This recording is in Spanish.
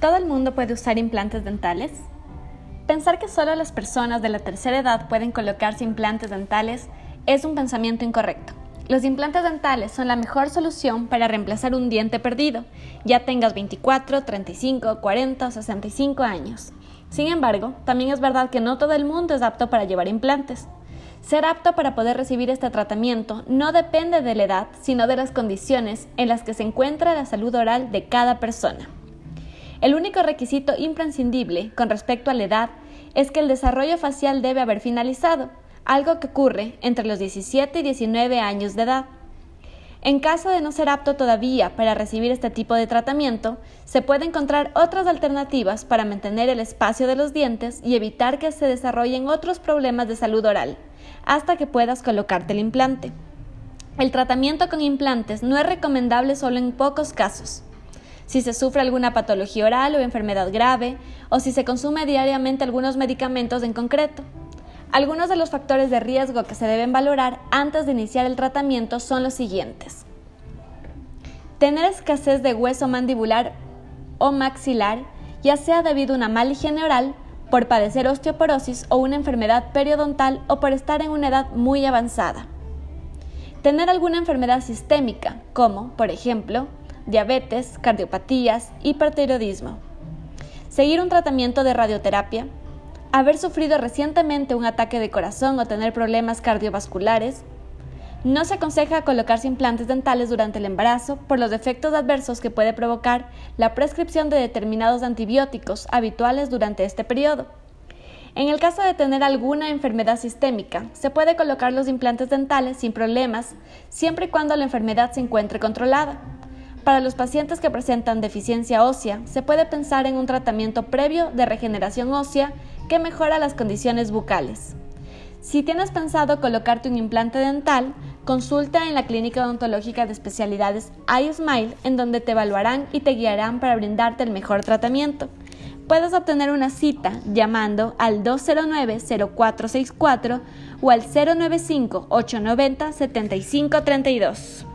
¿Todo el mundo puede usar implantes dentales? Pensar que solo las personas de la tercera edad pueden colocarse implantes dentales es un pensamiento incorrecto. Los implantes dentales son la mejor solución para reemplazar un diente perdido, ya tengas 24, 35, 40 o 65 años. Sin embargo, también es verdad que no todo el mundo es apto para llevar implantes. Ser apto para poder recibir este tratamiento no depende de la edad, sino de las condiciones en las que se encuentra la salud oral de cada persona. El único requisito imprescindible con respecto a la edad es que el desarrollo facial debe haber finalizado, algo que ocurre entre los 17 y 19 años de edad. En caso de no ser apto todavía para recibir este tipo de tratamiento, se puede encontrar otras alternativas para mantener el espacio de los dientes y evitar que se desarrollen otros problemas de salud oral, hasta que puedas colocarte el implante. El tratamiento con implantes no es recomendable solo en pocos casos si se sufre alguna patología oral o enfermedad grave, o si se consume diariamente algunos medicamentos en concreto. Algunos de los factores de riesgo que se deben valorar antes de iniciar el tratamiento son los siguientes. Tener escasez de hueso mandibular o maxilar, ya sea debido a una mala higiene oral, por padecer osteoporosis o una enfermedad periodontal o por estar en una edad muy avanzada. Tener alguna enfermedad sistémica, como, por ejemplo, diabetes, cardiopatías, hipertiroidismo. Seguir un tratamiento de radioterapia. Haber sufrido recientemente un ataque de corazón o tener problemas cardiovasculares. No se aconseja colocarse implantes dentales durante el embarazo por los efectos adversos que puede provocar la prescripción de determinados antibióticos habituales durante este periodo. En el caso de tener alguna enfermedad sistémica, se puede colocar los implantes dentales sin problemas, siempre y cuando la enfermedad se encuentre controlada. Para los pacientes que presentan deficiencia ósea, se puede pensar en un tratamiento previo de regeneración ósea que mejora las condiciones bucales. Si tienes pensado colocarte un implante dental, consulta en la Clínica Odontológica de Especialidades iSmile, en donde te evaluarán y te guiarán para brindarte el mejor tratamiento. Puedes obtener una cita llamando al 209-0464 o al 095-890-7532.